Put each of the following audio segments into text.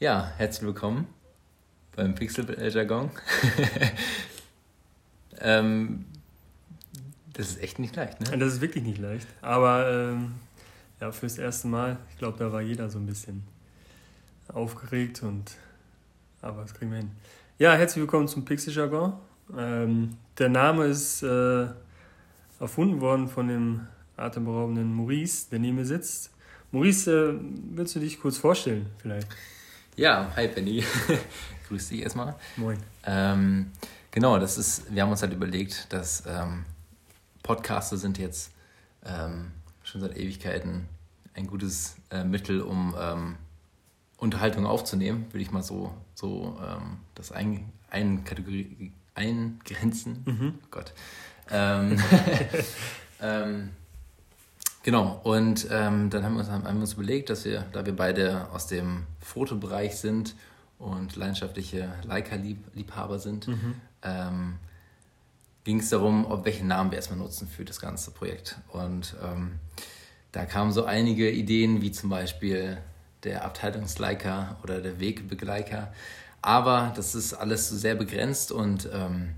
Ja, herzlich willkommen beim Pixel-Jargon. ähm, das ist echt nicht leicht, ne? Das ist wirklich nicht leicht. Aber ähm, ja, fürs erste Mal, ich glaube, da war jeder so ein bisschen aufgeregt und aber das kriegen wir hin. Ja, herzlich willkommen zum Pixel-Jargon. Ähm, der Name ist äh, erfunden worden von dem atemberaubenden Maurice, der neben mir sitzt. Maurice, äh, willst du dich kurz vorstellen vielleicht? Ja, hi Penny. Grüß dich erstmal. Moin. Ähm, genau, das ist, wir haben uns halt überlegt, dass ähm, Podcaster sind jetzt ähm, schon seit Ewigkeiten ein gutes äh, Mittel, um ähm, Unterhaltung aufzunehmen, würde ich mal so, so ähm, das ein, ein Kategorie eingrenzen. Mhm. Oh Gott. Ähm, ähm, genau, und ähm, dann haben wir, uns, haben wir uns überlegt, dass wir, da wir beide aus dem Fotobereich sind und leidenschaftliche Leica-Liebhaber sind, mhm. ähm, ging es darum, ob welchen Namen wir erstmal nutzen für das ganze Projekt. Und ähm, da kamen so einige Ideen, wie zum Beispiel der Abteilungsleica oder der Wegbegleiter. Aber das ist alles sehr begrenzt und ähm,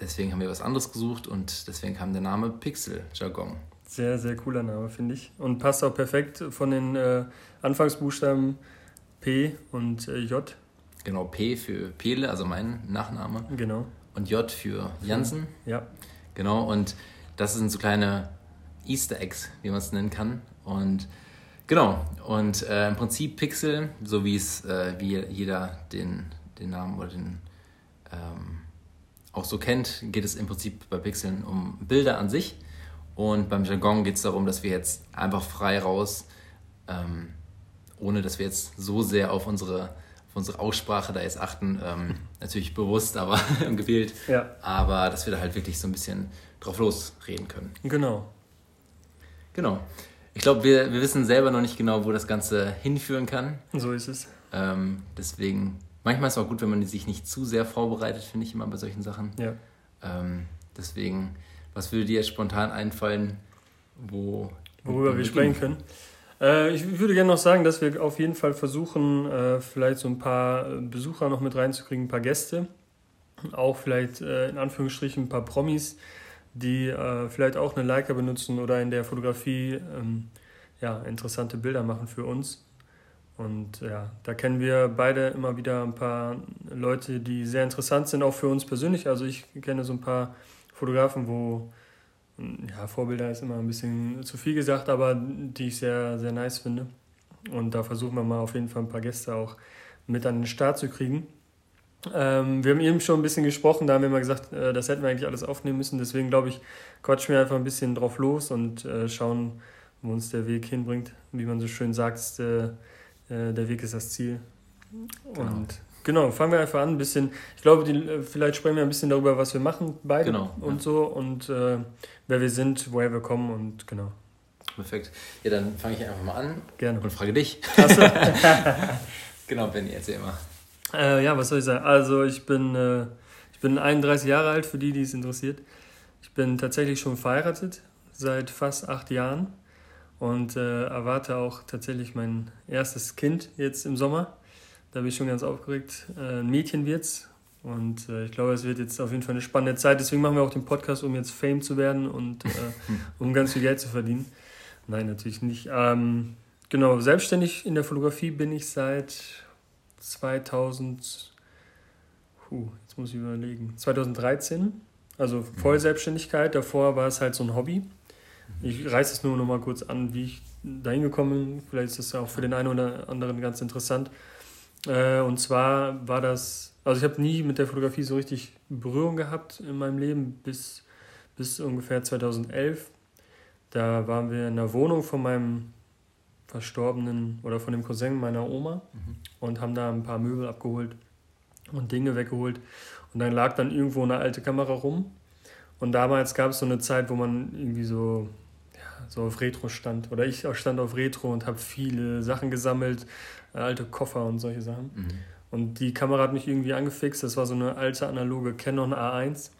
deswegen haben wir was anderes gesucht und deswegen kam der Name Pixel Jargon. Sehr, sehr cooler Name, finde ich. Und passt auch perfekt von den äh, Anfangsbuchstaben P und äh, J. Genau, P für Pele, also mein Nachname. Genau. Und J für Jansen. Ja. Genau, und das sind so kleine Easter Eggs, wie man es nennen kann. Und genau, und äh, im Prinzip Pixel, so wie es, äh, wie jeder den, den Namen oder den ähm, auch so kennt, geht es im Prinzip bei Pixeln um Bilder an sich. Und beim Jargon geht es darum, dass wir jetzt einfach frei raus, ähm, ohne dass wir jetzt so sehr auf unsere, auf unsere Aussprache da jetzt achten, ähm, natürlich bewusst, aber gewählt, ja. aber dass wir da halt wirklich so ein bisschen drauf losreden können. Genau. Genau. Ich glaube, wir, wir wissen selber noch nicht genau, wo das Ganze hinführen kann. So ist es. Ähm, deswegen manchmal ist es auch gut, wenn man sich nicht zu sehr vorbereitet, finde ich immer bei solchen Sachen. Ja. Ähm, deswegen, was würde dir jetzt spontan einfallen, wo. Worüber wir sprechen können? Äh, ich würde gerne noch sagen, dass wir auf jeden Fall versuchen, äh, vielleicht so ein paar Besucher noch mit reinzukriegen, ein paar Gäste. Auch vielleicht äh, in Anführungsstrichen ein paar Promis, die äh, vielleicht auch eine Leica benutzen oder in der Fotografie ähm, ja, interessante Bilder machen für uns. Und ja, da kennen wir beide immer wieder ein paar Leute, die sehr interessant sind, auch für uns persönlich. Also ich kenne so ein paar Fotografen, wo, ja, Vorbilder ist immer ein bisschen zu viel gesagt, aber die ich sehr, sehr nice finde. Und da versuchen wir mal auf jeden Fall ein paar Gäste auch mit an den Start zu kriegen. Ähm, wir haben eben schon ein bisschen gesprochen, da haben wir mal gesagt, äh, das hätten wir eigentlich alles aufnehmen müssen. Deswegen glaube ich, quatschen wir einfach ein bisschen drauf los und äh, schauen, wo uns der Weg hinbringt. Wie man so schön sagt, äh, äh, der Weg ist das Ziel. Genau. Und genau, fangen wir einfach an, ein bisschen, ich glaube, die, vielleicht sprechen wir ein bisschen darüber, was wir machen, beide genau, und ja. so und äh, wer wir sind, woher wir kommen und genau. Perfekt. Ja, dann fange ich einfach mal an Gerne. und frage dich. Achso. genau, Benny, erzähl mal. Äh, ja, was soll ich sagen? Also ich bin, äh, ich bin 31 Jahre alt, für die, die es interessiert. Ich bin tatsächlich schon verheiratet, seit fast acht Jahren und äh, erwarte auch tatsächlich mein erstes Kind jetzt im Sommer. Da bin ich schon ganz aufgeregt. Äh, ein Mädchen wird's und äh, ich glaube, es wird jetzt auf jeden Fall eine spannende Zeit. Deswegen machen wir auch den Podcast, um jetzt Fame zu werden und äh, um ganz viel Geld zu verdienen. Nein, natürlich nicht. Ähm, genau, selbstständig in der Fotografie bin ich seit 2000, huh, jetzt muss ich überlegen, 2013. Also Vollselbstständigkeit. Davor war es halt so ein Hobby. Ich reiße es nur noch mal kurz an, wie ich dahin gekommen bin. Vielleicht ist das auch für den einen oder anderen ganz interessant. Äh, und zwar war das, also ich habe nie mit der Fotografie so richtig Berührung gehabt in meinem Leben bis, bis ungefähr 2011. Da waren wir in der Wohnung von meinem verstorbenen oder von dem Cousin meiner Oma mhm. und haben da ein paar Möbel abgeholt und Dinge weggeholt. Und dann lag dann irgendwo eine alte Kamera rum. Und damals gab es so eine Zeit, wo man irgendwie so so auf Retro stand. Oder ich stand auf Retro und habe viele Sachen gesammelt, alte Koffer und solche Sachen. Mhm. Und die Kamera hat mich irgendwie angefixt. Das war so eine alte analoge Canon A1,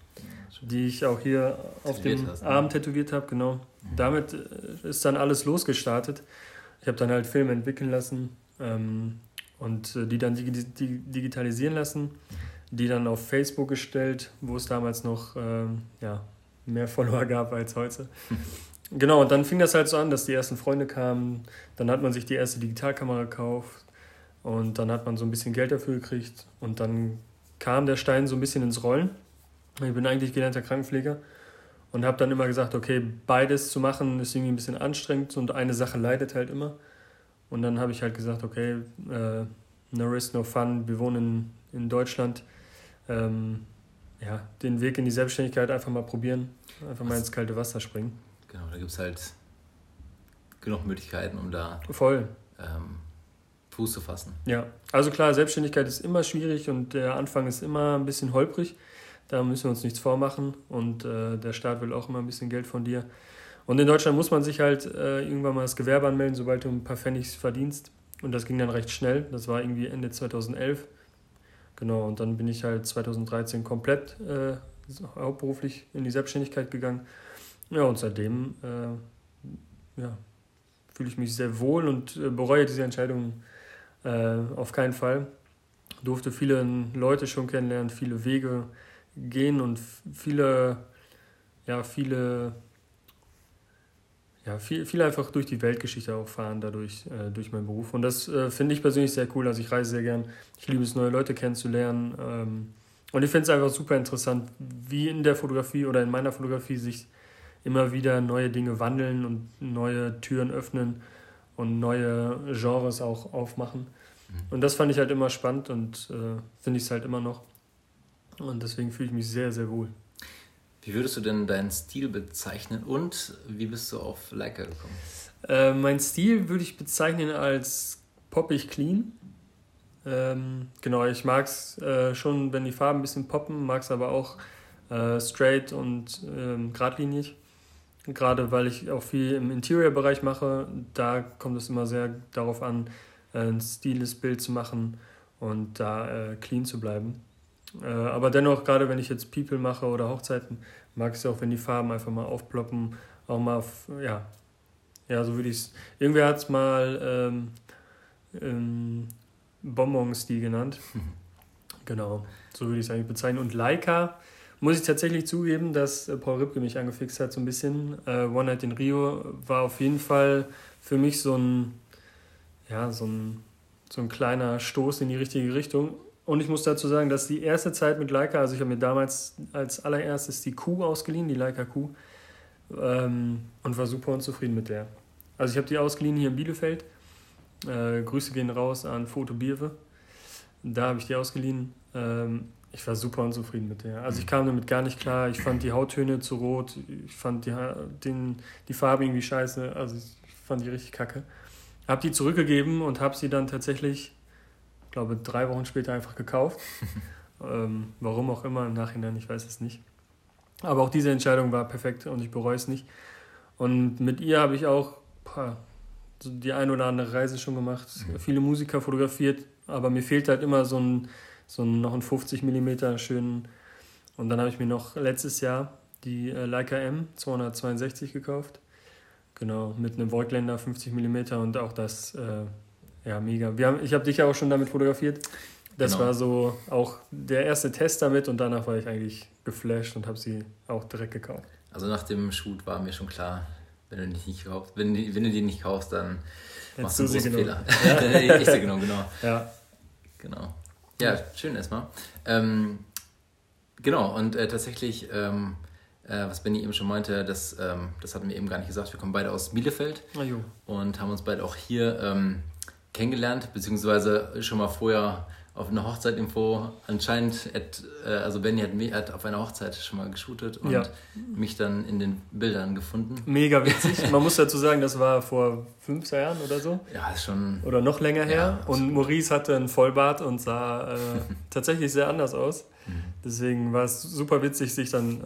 die ich auch hier auf dem ne? Arm tätowiert habe. Genau. Mhm. Damit äh, ist dann alles losgestartet. Ich habe dann halt Filme entwickeln lassen. Ähm, und äh, die dann dig dig digitalisieren lassen, die dann auf Facebook gestellt, wo es damals noch ähm, ja, mehr Follower gab als heute. genau, und dann fing das halt so an, dass die ersten Freunde kamen, dann hat man sich die erste Digitalkamera gekauft und dann hat man so ein bisschen Geld dafür gekriegt und dann kam der Stein so ein bisschen ins Rollen. Ich bin eigentlich gelernter Krankenpfleger und habe dann immer gesagt, okay, beides zu machen ist irgendwie ein bisschen anstrengend und eine Sache leidet halt immer. Und dann habe ich halt gesagt, okay, äh, no risk, no fun, wir wohnen in, in Deutschland. Ähm, ja, den Weg in die Selbstständigkeit einfach mal probieren, einfach mal ins kalte Wasser springen. Genau, da gibt es halt genug Möglichkeiten, um da Voll. Ähm, Fuß zu fassen. Ja, also klar, Selbstständigkeit ist immer schwierig und der Anfang ist immer ein bisschen holprig. Da müssen wir uns nichts vormachen und äh, der Staat will auch immer ein bisschen Geld von dir. Und in Deutschland muss man sich halt äh, irgendwann mal das Gewerbe anmelden, sobald du ein paar Pfennigs verdienst. Und das ging dann recht schnell. Das war irgendwie Ende 2011. Genau, und dann bin ich halt 2013 komplett äh, hauptberuflich in die Selbstständigkeit gegangen. Ja, und seitdem äh, ja, fühle ich mich sehr wohl und äh, bereue diese Entscheidung äh, auf keinen Fall. Durfte viele Leute schon kennenlernen, viele Wege gehen und viele, ja, viele, ja, viel, viel einfach durch die Weltgeschichte auch fahren dadurch, äh, durch meinen Beruf. Und das äh, finde ich persönlich sehr cool. Also ich reise sehr gern. Ich liebe es, neue Leute kennenzulernen. Ähm, und ich finde es einfach super interessant, wie in der Fotografie oder in meiner Fotografie sich immer wieder neue Dinge wandeln und neue Türen öffnen und neue Genres auch aufmachen. Mhm. Und das fand ich halt immer spannend und äh, finde ich es halt immer noch. Und deswegen fühle ich mich sehr, sehr wohl. Wie würdest du denn deinen Stil bezeichnen und wie bist du auf Leica gekommen? Äh, mein Stil würde ich bezeichnen als poppig clean. Ähm, genau, ich mag es äh, schon, wenn die Farben ein bisschen poppen, mag es aber auch äh, straight und ähm, geradlinig. Gerade weil ich auch viel im Interior-Bereich mache, da kommt es immer sehr darauf an, ein stiles Bild zu machen und da äh, clean zu bleiben. Äh, aber dennoch, gerade wenn ich jetzt People mache oder Hochzeiten, mag ich es auch, wenn die Farben einfach mal aufploppen, auch mal, auf, ja, ja, so würde ich es. Irgendwer hat es mal ähm, ähm, Bonbon-Stil genannt. genau, so würde ich es eigentlich bezeichnen. Und Leica, muss ich tatsächlich zugeben, dass äh, Paul Ripke mich angefixt hat so ein bisschen. Äh, One Night in Rio war auf jeden Fall für mich so ein, ja, so ein, so ein kleiner Stoß in die richtige Richtung. Und ich muss dazu sagen, dass die erste Zeit mit Leica, also ich habe mir damals als allererstes die Q ausgeliehen, die Leica Q, ähm, und war super unzufrieden mit der. Also ich habe die ausgeliehen hier in Bielefeld. Äh, Grüße gehen raus an Foto Bierwe. Da habe ich die ausgeliehen. Ähm, ich war super unzufrieden mit der. Also ich kam damit gar nicht klar. Ich fand die Hauttöne zu rot. Ich fand die, den, die Farbe irgendwie scheiße. Also ich fand die richtig kacke. Habe die zurückgegeben und habe sie dann tatsächlich, glaube drei Wochen später einfach gekauft. ähm, warum auch immer im Nachhinein, ich weiß es nicht. Aber auch diese Entscheidung war perfekt und ich bereue es nicht. Und mit ihr habe ich auch boah, die ein oder andere Reise schon gemacht, mhm. viele Musiker fotografiert, aber mir fehlt halt immer so ein so noch einen 50 mm schönen. Und dann habe ich mir noch letztes Jahr die äh, Leica M 262 gekauft. Genau, mit einem Voigtländer 50 mm und auch das, äh, ja, mega. Wir haben, ich habe dich ja auch schon damit fotografiert. Das genau. war so auch der erste Test damit und danach war ich eigentlich geflasht und habe sie auch direkt gekauft. Also nach dem Shoot war mir schon klar, wenn du die nicht kaufst, wenn, wenn du die nicht kaufst, dann Jetzt machst du einen großen Fehler. Ja. ich sie genommen, genau. Ja. Genau. Ja, schön erstmal. Ähm, genau, und äh, tatsächlich, ähm, äh, was Benny eben schon meinte, das, ähm, das hatten wir eben gar nicht gesagt, wir kommen beide aus Bielefeld und haben uns beide auch hier ähm, kennengelernt, beziehungsweise schon mal vorher auf einer Hochzeit irgendwo anscheinend, at, äh, also Benny hat, hat auf einer Hochzeit schon mal geshootet und ja. mich dann in den Bildern gefunden. Mega witzig. Man muss dazu sagen, das war vor fünf Jahren oder so. Ja, ist schon. Oder noch länger her. Ja, und Maurice hatte einen Vollbart und sah äh, tatsächlich sehr anders aus. Mhm. Deswegen war es super witzig, sich dann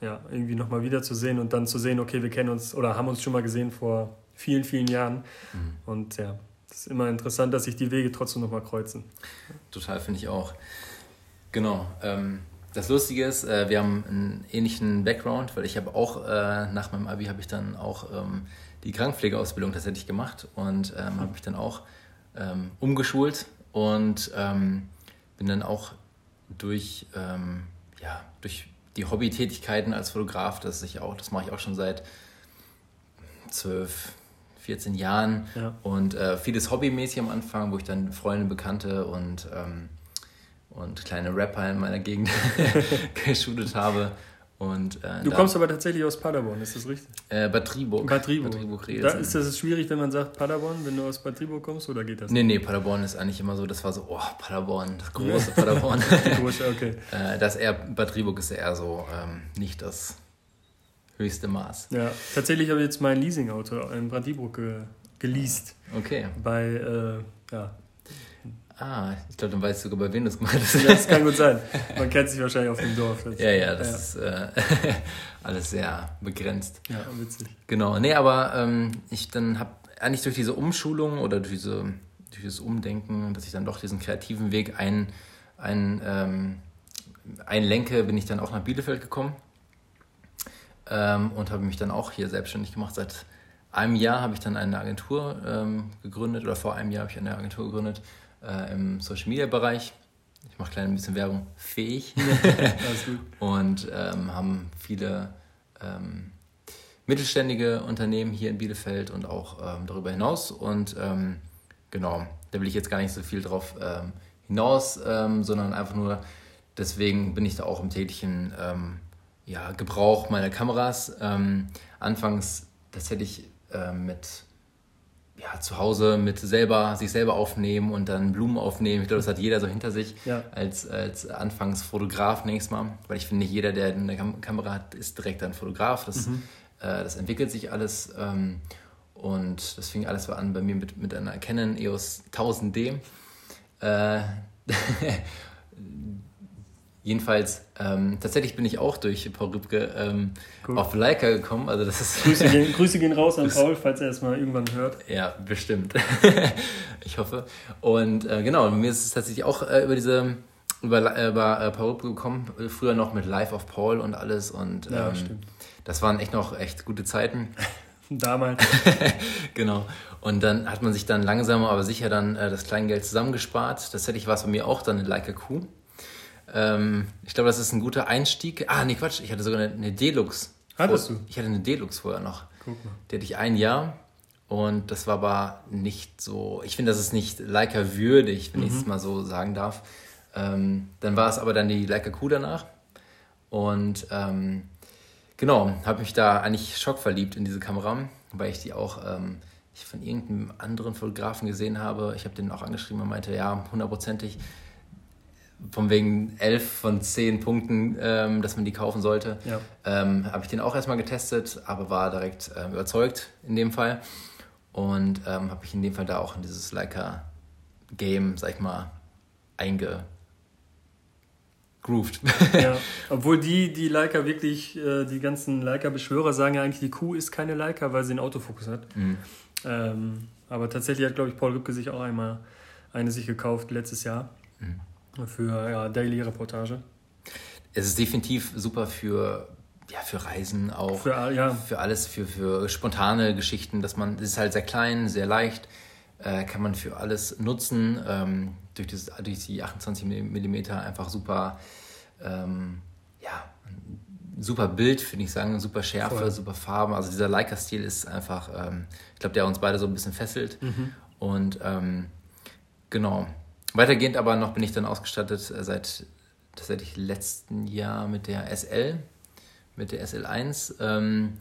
äh, ja, irgendwie nochmal wiederzusehen und dann zu sehen, okay, wir kennen uns oder haben uns schon mal gesehen vor vielen, vielen Jahren. Mhm. Und ja, ist immer interessant, dass sich die Wege trotzdem nochmal kreuzen. Total, finde ich auch. Genau. Ähm, das Lustige ist, äh, wir haben einen ähnlichen Background, weil ich habe auch äh, nach meinem Abi habe ich dann auch ähm, die Krankenpflegeausbildung tatsächlich gemacht und ähm, habe mich dann auch ähm, umgeschult und ähm, bin dann auch durch, ähm, ja, durch die Hobbytätigkeiten als Fotograf, das ich auch, das mache ich auch schon seit zwölf, 14 Jahren ja. und äh, vieles hobbymäßig am Anfang, wo ich dann Freunde, Bekannte und, ähm, und kleine Rapper in meiner Gegend geschootet habe. Und, äh, du kommst aber tatsächlich aus Paderborn, ist das richtig? Äh, Bad Triburg. Bad Triburg. Bad Triburg da ist das schwierig, wenn man sagt Paderborn, wenn du aus Bad Triburg kommst, oder geht das? Nee, nee, Paderborn ist eigentlich immer so, das war so, oh, Paderborn, das große Paderborn. große, okay. äh, das eher, Bad Triburg ist eher so ähm, nicht das höchste Maß. Ja, tatsächlich habe ich jetzt mein Leasingauto in Bad Triburg ge geleast. Okay. Bei, äh, ja, Ah, ich glaube, dann weißt du sogar, bei wem das gemeint ist. Ja, das kann gut sein. Man kennt sich wahrscheinlich auf dem Dorf. Jetzt. Ja, ja, das ja. ist äh, alles sehr begrenzt. Ja, witzig. Genau, nee, aber ähm, ich dann habe eigentlich durch diese Umschulung oder durch, diese, durch dieses Umdenken, dass ich dann doch diesen kreativen Weg ein, ein, ähm, einlenke, bin ich dann auch nach Bielefeld gekommen ähm, und habe mich dann auch hier selbstständig gemacht. Seit einem Jahr habe ich dann eine Agentur ähm, gegründet oder vor einem Jahr habe ich eine Agentur gegründet äh, im Social Media Bereich. Ich mache klein ein bisschen Werbung fähig. und ähm, haben viele ähm, mittelständige Unternehmen hier in Bielefeld und auch ähm, darüber hinaus. Und ähm, genau, da will ich jetzt gar nicht so viel drauf hinaus, sondern einfach nur, deswegen bin ich da auch im täglichen ja, Gebrauch meiner Kameras. anfangs, das hätte ich äh, mit ja, zu Hause mit selber, sich selber aufnehmen und dann Blumen aufnehmen. Ich glaube, das hat jeder so hinter sich ja. als, als Anfangsfotograf nächstes Mal. Weil ich finde, nicht jeder, der eine Kam Kamera hat, ist direkt ein Fotograf. Das, mhm. äh, das entwickelt sich alles. Ähm, und das fing alles an bei mir mit, mit einer Canon EOS 1000D. Äh, Jedenfalls, ähm, tatsächlich bin ich auch durch Paul Rübke ähm, cool. auf Leica gekommen. Also das ist Grüße, gehen, Grüße gehen raus an Paul, falls er es mal irgendwann hört. Ja, bestimmt. ich hoffe. Und äh, genau, mir ist es tatsächlich auch äh, über diese über, äh, über äh, Paul Rübke gekommen. Früher noch mit Live of Paul und alles. Und ähm, ja, stimmt. das waren echt noch echt gute Zeiten. Damals. genau. Und dann hat man sich dann langsam, aber sicher dann äh, das Kleingeld zusammengespart. Tatsächlich war es bei mir auch dann eine Leica Q. Ähm, ich glaube, das ist ein guter Einstieg. Ah, nee, Quatsch, ich hatte sogar eine, eine Deluxe. Hattest du? Ich hatte eine Deluxe vorher noch. Guck mal. Die hatte ich ein Jahr und das war aber nicht so. Ich finde, das ist nicht Leica würdig, wenn mhm. ich es mal so sagen darf. Ähm, dann war es aber dann die Leica Q danach. Und ähm, genau, habe mich da eigentlich schockverliebt in diese Kamera, weil ich die auch ähm, ich von irgendeinem anderen Fotografen gesehen habe. Ich habe den auch angeschrieben und meinte, ja, hundertprozentig von wegen 11 von 10 Punkten, ähm, dass man die kaufen sollte. Ja. Ähm, Habe ich den auch erstmal getestet, aber war direkt ähm, überzeugt in dem Fall. Und ähm, habe ich in dem Fall da auch in dieses Leica-Game, sag ich mal, eingegroovt. ja, obwohl die, die Leica wirklich, äh, die ganzen Leica-Beschwörer sagen ja eigentlich, die Kuh ist keine Leica, weil sie einen Autofokus hat. Mhm. Ähm, aber tatsächlich hat, glaube ich, Paul Rübke sich auch einmal eine sich gekauft letztes Jahr. Mhm für ja, Daily-Reportage. Es ist definitiv super für, ja, für Reisen auch. Für, ja. für alles, für, für spontane Geschichten, dass man, es ist halt sehr klein, sehr leicht, äh, kann man für alles nutzen. Ähm, durch, das, durch die 28 mm einfach super, ähm, ja, super Bild, finde ich sagen, super Schärfe, Voll. super Farben. Also dieser Leica-Stil ist einfach, ähm, ich glaube, der uns beide so ein bisschen fesselt. Mhm. Und ähm, genau, Weitergehend aber noch bin ich dann ausgestattet äh, seit tatsächlich letzten Jahr mit der SL, mit der SL1 ähm,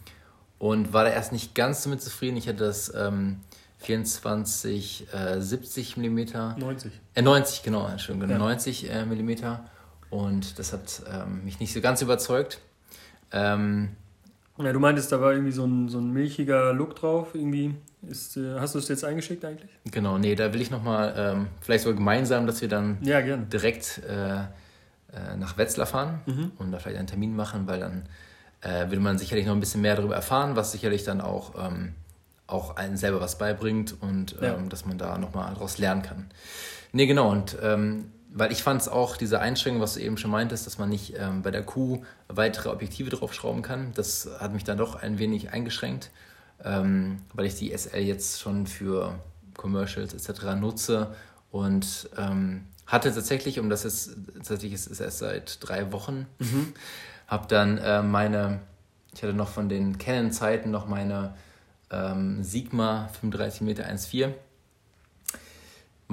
und war da erst nicht ganz damit zufrieden. Ich hatte das ähm, 24 äh, 70 mm. 90. Äh, 90, genau, Entschuldigung, ja. 90 äh, mm und das hat ähm, mich nicht so ganz überzeugt. Ähm, ja, du meintest, da war irgendwie so ein, so ein milchiger Look drauf, irgendwie. Ist, äh, hast du es jetzt eingeschickt eigentlich? Genau, nee, da will ich nochmal, ähm, vielleicht sogar gemeinsam, dass wir dann ja, direkt äh, äh, nach Wetzlar fahren mhm. und da vielleicht einen Termin machen, weil dann äh, will man sicherlich noch ein bisschen mehr darüber erfahren, was sicherlich dann auch, ähm, auch einen selber was beibringt und ähm, ja. dass man da nochmal daraus lernen kann. Nee, genau, und ähm, weil ich fand es auch, diese Einschränkung, was du eben schon meintest, dass man nicht ähm, bei der Kuh weitere Objektive draufschrauben kann, das hat mich dann doch ein wenig eingeschränkt ähm, weil ich die SL jetzt schon für Commercials etc. nutze und ähm, hatte tatsächlich, um das ist, tatsächlich ist es erst seit drei Wochen, mhm. habe dann äh, meine, ich hatte noch von den Canon-Zeiten noch meine ähm, Sigma 35 Meter 1.4.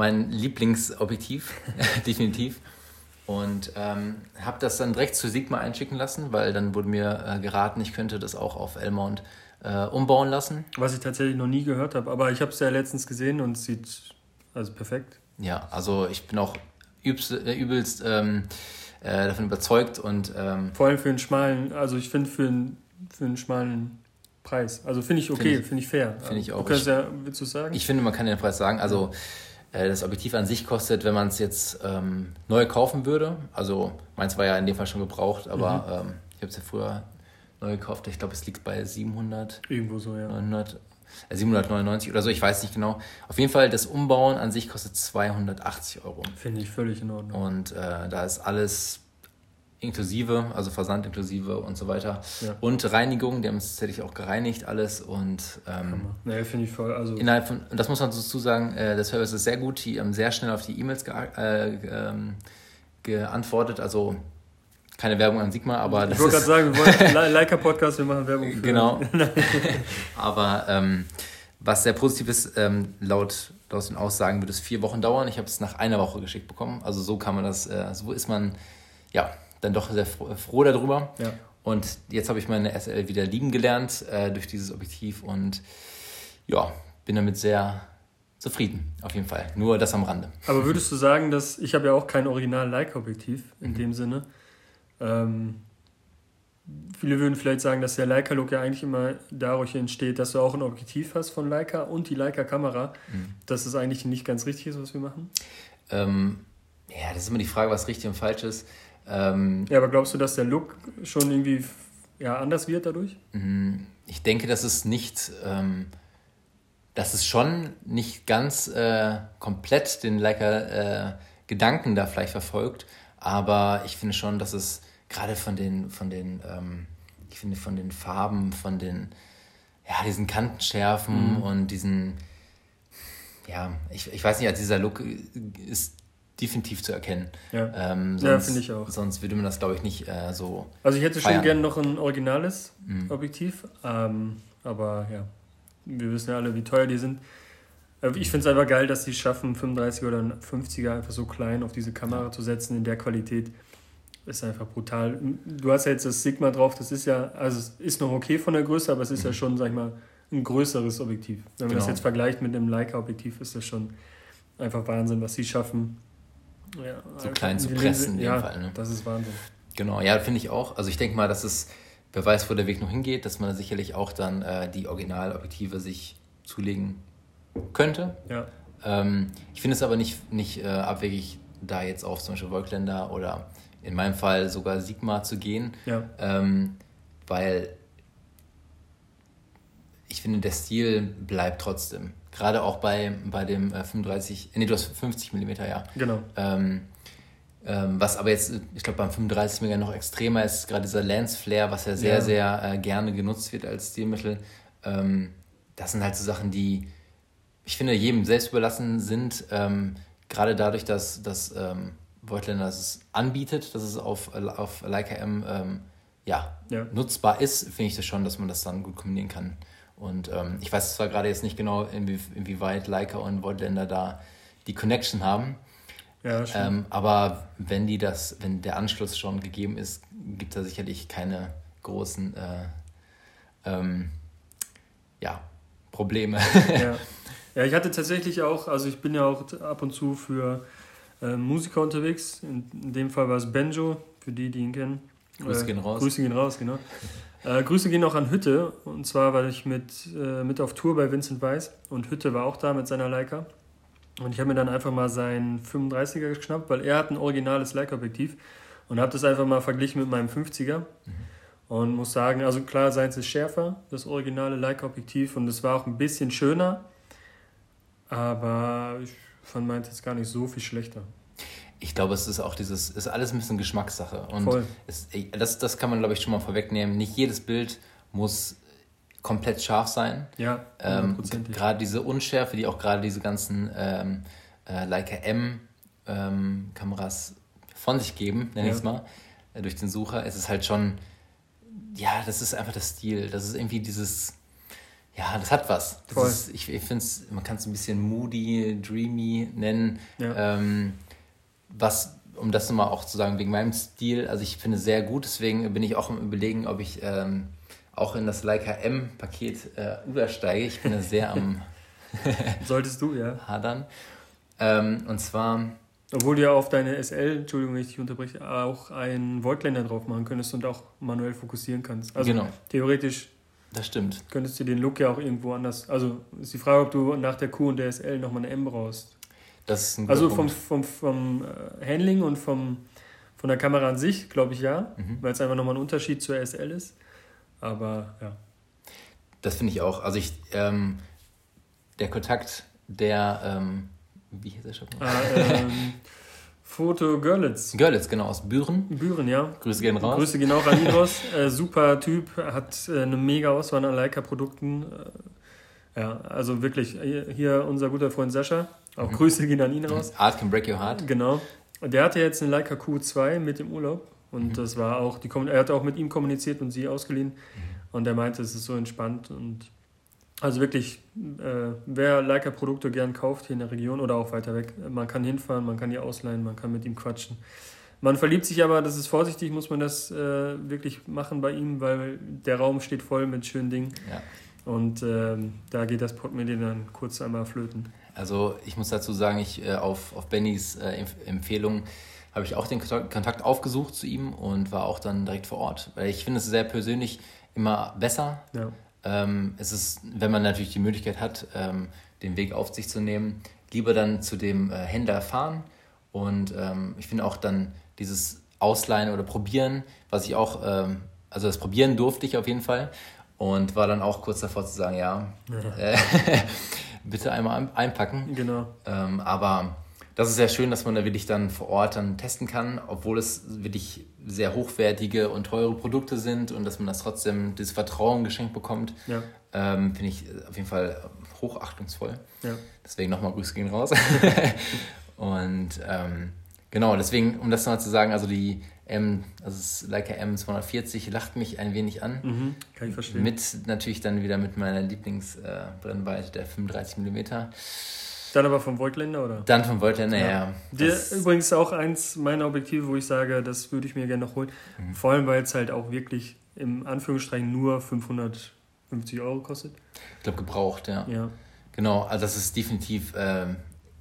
Mein Lieblingsobjektiv, definitiv. Und ähm, habe das dann direkt zu Sigma einschicken lassen, weil dann wurde mir äh, geraten, ich könnte das auch auf L-Mount äh, umbauen lassen. Was ich tatsächlich noch nie gehört habe, aber ich habe es ja letztens gesehen und es sieht also perfekt. Ja, also ich bin auch übelst, äh, übelst ähm, äh, davon überzeugt und ähm, vor allem für einen schmalen, also ich finde für einen, für einen schmalen Preis. Also finde ich okay, finde ich, find ich, fair. Finde ich auch. Du ja, willst du sagen? Ich finde, man kann den Preis sagen. Also das Objektiv an sich kostet, wenn man es jetzt ähm, neu kaufen würde, also meins war ja in dem Fall schon gebraucht, aber mhm. ähm, ich habe es ja früher neu gekauft. Ich glaube, es liegt bei 700. Irgendwo so, ja. 900, äh, 799 oder so, ich weiß nicht genau. Auf jeden Fall, das Umbauen an sich kostet 280 Euro. Finde ich völlig in Ordnung. Und äh, da ist alles inklusive, also Versand inklusive und so weiter. Ja. Und Reinigung, die haben es tatsächlich auch gereinigt, alles. Und ähm, naja, finde ich voll. Also innerhalb von, das muss man dazu sagen, äh, der Service ist sehr gut, die haben sehr schnell auf die E-Mails ge äh, ähm, geantwortet. Also keine Werbung an Sigma, aber Ich wollte gerade sagen, wir wollen Leica Podcast, wir machen Werbung für. Genau. aber ähm, was sehr positiv ist, ähm, laut, laut den Aussagen wird es vier Wochen dauern. Ich habe es nach einer Woche geschickt bekommen. Also so kann man das, äh, so ist man, ja, dann doch sehr froh, froh darüber. Ja. Und jetzt habe ich meine SL wieder lieben gelernt äh, durch dieses Objektiv und ja, bin damit sehr zufrieden, auf jeden Fall. Nur das am Rande. Aber würdest du sagen, dass ich habe ja auch kein Original-Leica-Objektiv in mhm. dem Sinne. Ähm, viele würden vielleicht sagen, dass der Leica-Look ja eigentlich immer dadurch entsteht, dass du auch ein Objektiv hast von Leica und die Leica-Kamera. Mhm. Dass es eigentlich nicht ganz richtig ist, was wir machen? Ähm, ja, das ist immer die Frage, was richtig und falsch ist. Ähm, ja, aber glaubst du, dass der Look schon irgendwie ja, anders wird dadurch? Mhm. Ich denke, dass es nicht, ähm, dass es schon nicht ganz äh, komplett den Leica äh, Gedanken da vielleicht verfolgt, aber ich finde schon, dass es gerade von den, von den, ähm, ich finde von den Farben, von den, ja, diesen Kantenschärfen mhm. und diesen, ja, ich, ich weiß nicht, also dieser Look ist definitiv zu erkennen. Ja, ähm, sonst, ja finde ich auch. Sonst würde man das, glaube ich, nicht äh, so. Also ich hätte feiern. schon gerne noch ein originales mhm. Objektiv, ähm, aber ja, wir wissen ja alle, wie teuer die sind. Äh, ich finde es einfach geil, dass sie schaffen, 35er oder 50er einfach so klein auf diese Kamera ja. zu setzen in der Qualität. Ist einfach brutal. Du hast ja jetzt das Sigma drauf, das ist ja, also es ist noch okay von der Größe, aber es ist mhm. ja schon, sag ich mal, ein größeres Objektiv. Wenn man genau. das jetzt vergleicht mit einem Leica-Objektiv, ist das schon einfach Wahnsinn, was sie schaffen. Ja, so klein zu pressen in dem ja, Fall. Ne? Das ist Wahnsinn. Genau, ja, finde ich auch. Also ich denke mal, dass es, wer weiß, wo der Weg noch hingeht, dass man sicherlich auch dann äh, die Originalobjektive sich zulegen könnte. Ja. Ähm, ich finde es aber nicht, nicht äh, abwegig, da jetzt auf zum Beispiel Volkländer oder in meinem Fall sogar Sigma zu gehen. Ja. Ähm, weil ich finde, der Stil bleibt trotzdem. Gerade auch bei, bei dem äh, 35, nee, du hast 50 mm, ja. Genau. Ähm, ähm, was aber jetzt, ich glaube, beim 35 mm noch extremer ist, gerade dieser Lens Flare, was ja sehr, ja. sehr äh, gerne genutzt wird als Stilmittel. Ähm, das sind halt so Sachen, die ich finde, jedem selbst überlassen sind. Ähm, gerade dadurch, dass, dass ähm, Voigtländer es anbietet, dass es auf, auf Leica M ähm, ja, ja, nutzbar ist, finde ich das schon, dass man das dann gut kombinieren kann. Und ähm, ich weiß zwar gerade jetzt nicht genau, inwie, inwieweit Leica und Voigtländer da die Connection haben. Ja, ähm, aber wenn die das, wenn der Anschluss schon gegeben ist, gibt es da sicherlich keine großen äh, ähm, ja, Probleme. Ja. ja, ich hatte tatsächlich auch, also ich bin ja auch ab und zu für äh, Musiker unterwegs. In, in, dem Fall war es Benjo, für die, die ihn kennen. Grüße gehen raus. Grüße gehen raus, genau. Äh, Grüße gehen auch an Hütte. Und zwar war ich mit, äh, mit auf Tour bei Vincent Weiss und Hütte war auch da mit seiner Leica. Und ich habe mir dann einfach mal seinen 35er geschnappt, weil er hat ein originales Leica-Objektiv und habe das einfach mal verglichen mit meinem 50er. Mhm. Und muss sagen, also klar, seins ist schärfer, das originale Leica-Objektiv, und es war auch ein bisschen schöner. Aber ich fand meins jetzt gar nicht so viel schlechter ich glaube, es ist auch dieses, ist alles ein bisschen Geschmackssache. Und. Es, das, das kann man, glaube ich, schon mal vorwegnehmen. Nicht jedes Bild muss komplett scharf sein. Ja, ähm, gerade diese Unschärfe, die auch gerade diese ganzen ähm, äh, Leica M ähm, Kameras von sich geben, nenne ja. ich es mal, äh, durch den Sucher, ist es halt schon, ja, das ist einfach das Stil. Das ist irgendwie dieses, ja, das hat was. Das. Ist, ich ich finde es, man kann es ein bisschen moody, dreamy nennen. Ja. Ähm, was, um das nochmal auch zu sagen, wegen meinem Stil, also ich finde es sehr gut, deswegen bin ich auch im Überlegen, ob ich ähm, auch in das Leica M-Paket äh, übersteige. Ich bin da sehr am Solltest du, ja. Hadern. Ähm, und zwar. Obwohl du ja auf deine SL, Entschuldigung, wenn ich dich unterbreche, auch einen Voigtländer drauf machen könntest und auch manuell fokussieren kannst. Also genau. theoretisch. Das stimmt. Könntest du den Look ja auch irgendwo anders. Also ist die Frage, ob du nach der Q und der SL nochmal eine M brauchst. Das ist ein Also vom, vom, vom äh, Handling und vom, von der Kamera an sich, glaube ich ja, mhm. weil es einfach nochmal ein Unterschied zur SL ist. Aber ja. Das finde ich auch. Also ich, ähm, der Kontakt der, ähm, wie hieß der Shop? Ah, ähm, Foto Görlitz. Görlitz, genau, aus Büren. Büren, ja. Grüße gehen raus. Grüße gehen auch an raus. äh, super Typ, hat äh, eine mega Auswahl an Leica-Produkten. Äh, ja, also wirklich, hier unser guter Freund Sascha. Auch mhm. Grüße gehen an ihn raus. Art can break your heart. Genau. Und der hatte jetzt eine Leica Q2 mit dem Urlaub. Und mhm. das war auch, die, er hat auch mit ihm kommuniziert und sie ausgeliehen. Mhm. Und er meinte, es ist so entspannt und also wirklich, äh, wer Leica-Produkte gern kauft hier in der Region oder auch weiter weg, man kann hinfahren, man kann die ausleihen, man kann mit ihm quatschen. Man verliebt sich aber, das ist vorsichtig, muss man das äh, wirklich machen bei ihm, weil der Raum steht voll mit schönen Dingen. Ja. Und äh, da geht das Portemonnaie dann kurz einmal flöten. Also ich muss dazu sagen, ich äh, auf, auf Bennys äh, Empfehlung habe ich auch den Kontakt aufgesucht zu ihm und war auch dann direkt vor Ort. Weil ich finde es sehr persönlich immer besser. Ja ähm, es ist, wenn man natürlich die Möglichkeit hat, ähm, den Weg auf sich zu nehmen, lieber dann zu dem äh, Händler fahren. Und ähm, ich finde auch dann dieses Ausleihen oder Probieren, was ich auch, ähm, also das Probieren durfte ich auf jeden Fall und war dann auch kurz davor zu sagen, ja, ja. Äh, bitte einmal einpacken. Genau. Ähm, aber das ist sehr schön, dass man da wirklich dann vor Ort dann testen kann, obwohl es wirklich sehr hochwertige und teure Produkte sind und dass man das trotzdem dieses Vertrauen geschenkt bekommt, ja. ähm, finde ich auf jeden Fall hochachtungsvoll. Ja. Deswegen nochmal Grüße gehen raus. und ähm, genau, deswegen, um das nochmal zu sagen, also die M, also das Leica M240 lacht mich ein wenig an. Mhm, kann ich verstehen. Mit natürlich dann wieder mit meiner Lieblingsbrennweite, äh, der 35 mm. Dann aber vom Voigtländer, oder? Dann vom Voigtländer, ja. ja. Der, übrigens auch eins meiner Objektive, wo ich sage, das würde ich mir gerne noch holen. Mhm. Vor allem, weil es halt auch wirklich im Anführungsstrichen nur 550 Euro kostet. Ich glaube, gebraucht, ja. Ja. Genau, also das ist definitiv äh,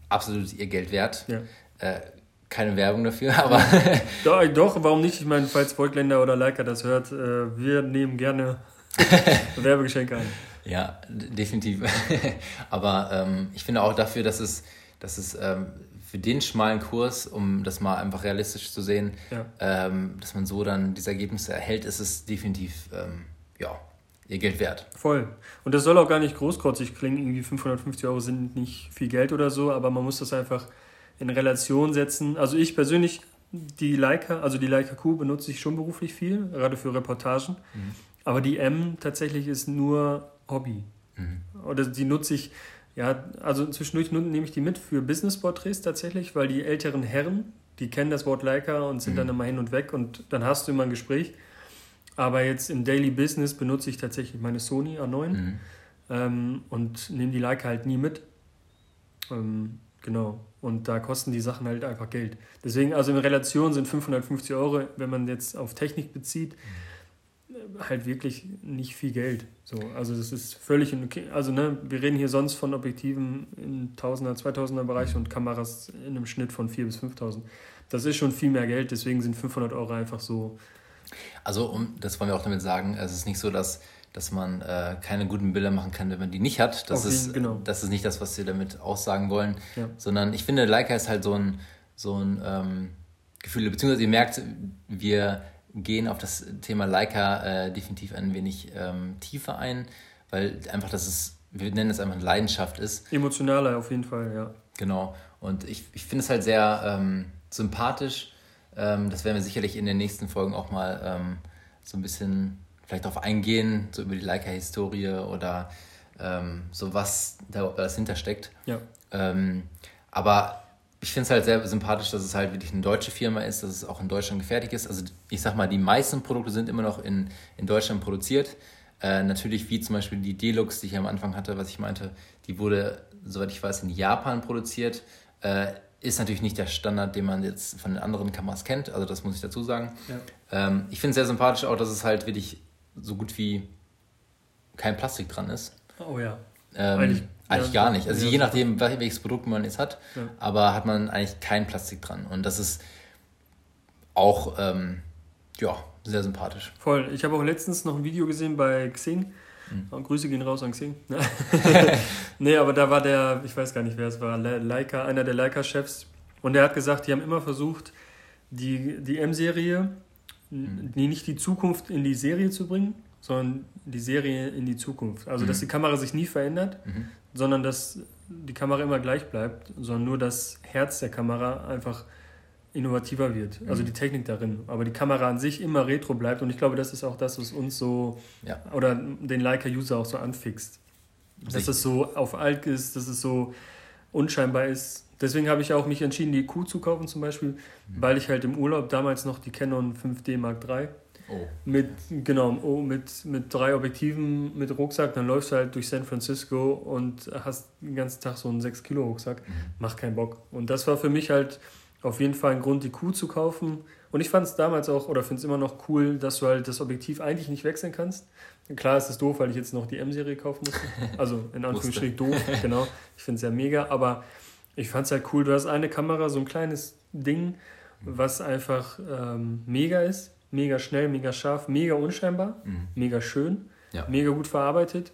absolut ihr Geld wert. Ja. Äh, keine Werbung dafür, aber. doch, doch, warum nicht? Ich meine, falls Voigtländer oder Leica das hört, äh, wir nehmen gerne Werbegeschenke an. Ja, definitiv. Aber ähm, ich finde auch dafür, dass es, dass es ähm, für den schmalen Kurs, um das mal einfach realistisch zu sehen, ja. ähm, dass man so dann diese Ergebnisse erhält, ist es definitiv, ähm, ja, ihr Geld wert. Voll. Und das soll auch gar nicht großkotzig klingen. Irgendwie 550 Euro sind nicht viel Geld oder so, aber man muss das einfach in Relation setzen. Also ich persönlich, die Leica, also die Leica Q benutze ich schon beruflich viel, gerade für Reportagen. Mhm. Aber die M tatsächlich ist nur Hobby. Mhm. Oder die nutze ich, ja, also zwischendurch nehme ich die mit für Business-Porträts tatsächlich, weil die älteren Herren, die kennen das Wort Leica und sind mhm. dann immer hin und weg und dann hast du immer ein Gespräch. Aber jetzt im Daily Business benutze ich tatsächlich meine Sony A9 mhm. ähm, und nehme die Leica halt nie mit. Ähm, genau. Und da kosten die Sachen halt einfach Geld. Deswegen, also in Relation sind 550 Euro, wenn man jetzt auf Technik bezieht. Mhm halt wirklich nicht viel Geld. So, also das ist völlig okay. Also ne, wir reden hier sonst von Objektiven im 1000er, 2000er Bereich und Kameras in einem Schnitt von 4 bis 5000. Das ist schon viel mehr Geld, deswegen sind 500 Euro einfach so. Also um, das wollen wir auch damit sagen, es ist nicht so, dass dass man äh, keine guten Bilder machen kann, wenn man die nicht hat. Das, ist, genau. das ist nicht das, was wir damit aussagen wollen. Ja. Sondern ich finde, Leica ist halt so ein, so ein ähm, Gefühl, beziehungsweise ihr merkt, wir gehen auf das Thema Leica äh, definitiv ein wenig ähm, tiefer ein, weil einfach das ist, wir nennen es einfach eine Leidenschaft ist. Emotionaler auf jeden Fall, ja. Genau. Und ich, ich finde es halt sehr ähm, sympathisch. Ähm, das werden wir sicherlich in den nächsten Folgen auch mal ähm, so ein bisschen vielleicht darauf eingehen, so über die Leica-Historie oder ähm, so was da alles hintersteckt. Ja. Ähm, aber ich finde es halt sehr sympathisch, dass es halt wirklich eine deutsche Firma ist, dass es auch in Deutschland gefertigt ist. Also ich sag mal, die meisten Produkte sind immer noch in, in Deutschland produziert. Äh, natürlich wie zum Beispiel die Deluxe, die ich am Anfang hatte, was ich meinte, die wurde, soweit ich weiß, in Japan produziert. Äh, ist natürlich nicht der Standard, den man jetzt von den anderen Kameras kennt, also das muss ich dazu sagen. Ja. Ähm, ich finde es sehr sympathisch auch, dass es halt wirklich so gut wie kein Plastik dran ist. Oh ja. Ähm, eigentlich, eigentlich ja, gar nicht. Also ja, je nachdem, welches Produkt man jetzt hat, ja. aber hat man eigentlich kein Plastik dran. Und das ist auch ähm, ja, sehr sympathisch. Voll. Ich habe auch letztens noch ein Video gesehen bei Xing. Mhm. Grüße gehen raus an Xing. nee, aber da war der, ich weiß gar nicht, wer es war, Leica, einer der Leica-Chefs. Und der hat gesagt, die haben immer versucht, die, die M-Serie, mhm. nicht die Zukunft in die Serie zu bringen, sondern die Serie in die Zukunft. Also, mhm. dass die Kamera sich nie verändert, mhm. sondern dass die Kamera immer gleich bleibt, sondern nur das Herz der Kamera einfach innovativer wird. Also mhm. die Technik darin. Aber die Kamera an sich immer retro bleibt. Und ich glaube, das ist auch das, was uns so ja. oder den Leica-User auch so anfixt. Dass es so auf alt ist, dass es so unscheinbar ist. Deswegen habe ich auch mich entschieden, die Q zu kaufen zum Beispiel, mhm. weil ich halt im Urlaub damals noch die Canon 5D Mark III Oh. Mit, genau, oh, mit, mit drei Objektiven, mit Rucksack, dann läufst du halt durch San Francisco und hast den ganzen Tag so einen 6-Kilo-Rucksack. Mhm. Macht keinen Bock. Und das war für mich halt auf jeden Fall ein Grund, die Q zu kaufen. Und ich fand es damals auch, oder finde es immer noch cool, dass du halt das Objektiv eigentlich nicht wechseln kannst. Klar ist es doof, weil ich jetzt noch die M-Serie kaufen musste. Also in Anführungsstrichen doof, genau. Ich finde es ja mega, aber ich fand es halt cool. Du hast eine Kamera, so ein kleines Ding, was einfach ähm, mega ist mega schnell, mega scharf, mega unscheinbar, mhm. mega schön, ja. mega gut verarbeitet.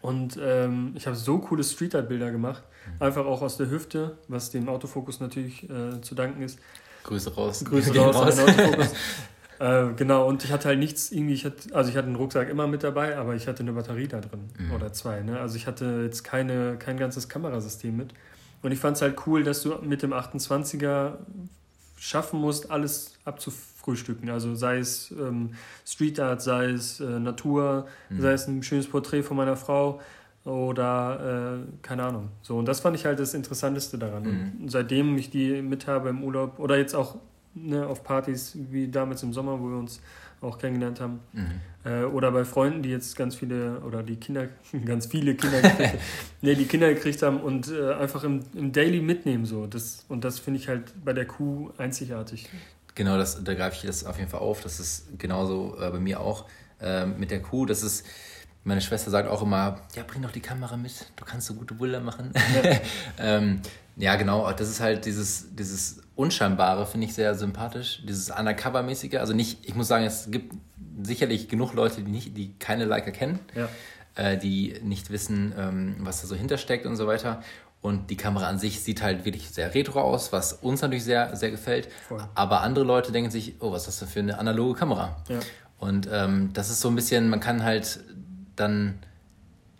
Und ähm, ich habe so coole Street Art Bilder gemacht, mhm. einfach auch aus der Hüfte, was dem Autofokus natürlich äh, zu danken ist. Grüße raus. Grüße raus, raus. an den Autofokus. äh, genau, und ich hatte halt nichts irgendwie, ich hatte, also ich hatte einen Rucksack immer mit dabei, aber ich hatte eine Batterie da drin mhm. oder zwei. Ne? Also ich hatte jetzt keine, kein ganzes Kamerasystem mit. Und ich fand es halt cool, dass du mit dem 28er schaffen musst, alles abzufrühstücken. Also sei es ähm, Street Art, sei es äh, Natur, mhm. sei es ein schönes Porträt von meiner Frau oder äh, keine Ahnung. So, und das fand ich halt das Interessanteste daran. Mhm. Und seitdem ich die mit habe im Urlaub oder jetzt auch ne, auf Partys wie damals im Sommer, wo wir uns auch kennengelernt haben. Mhm. Äh, oder bei Freunden, die jetzt ganz viele, oder die Kinder, ganz viele Kinder gekriegt, nee, die Kinder gekriegt haben und äh, einfach im, im Daily mitnehmen. So. Das, und das finde ich halt bei der Kuh einzigartig. Genau, das, da greife ich das auf jeden Fall auf. Das ist genauso äh, bei mir auch äh, mit der Kuh. Das ist, meine Schwester sagt auch immer, ja, bring doch die Kamera mit, du kannst so gute Bilder machen. Ja, ähm, ja genau, das ist halt dieses, dieses Unscheinbare finde ich sehr sympathisch. Dieses Undercover-mäßige. Also nicht, ich muss sagen, es gibt sicherlich genug Leute, die, nicht, die keine Leica kennen, ja. äh, die nicht wissen, ähm, was da so hintersteckt und so weiter. Und die Kamera an sich sieht halt wirklich sehr retro aus, was uns natürlich sehr, sehr gefällt. Voll. Aber andere Leute denken sich, oh, was ist das für eine analoge Kamera? Ja. Und ähm, das ist so ein bisschen, man kann halt dann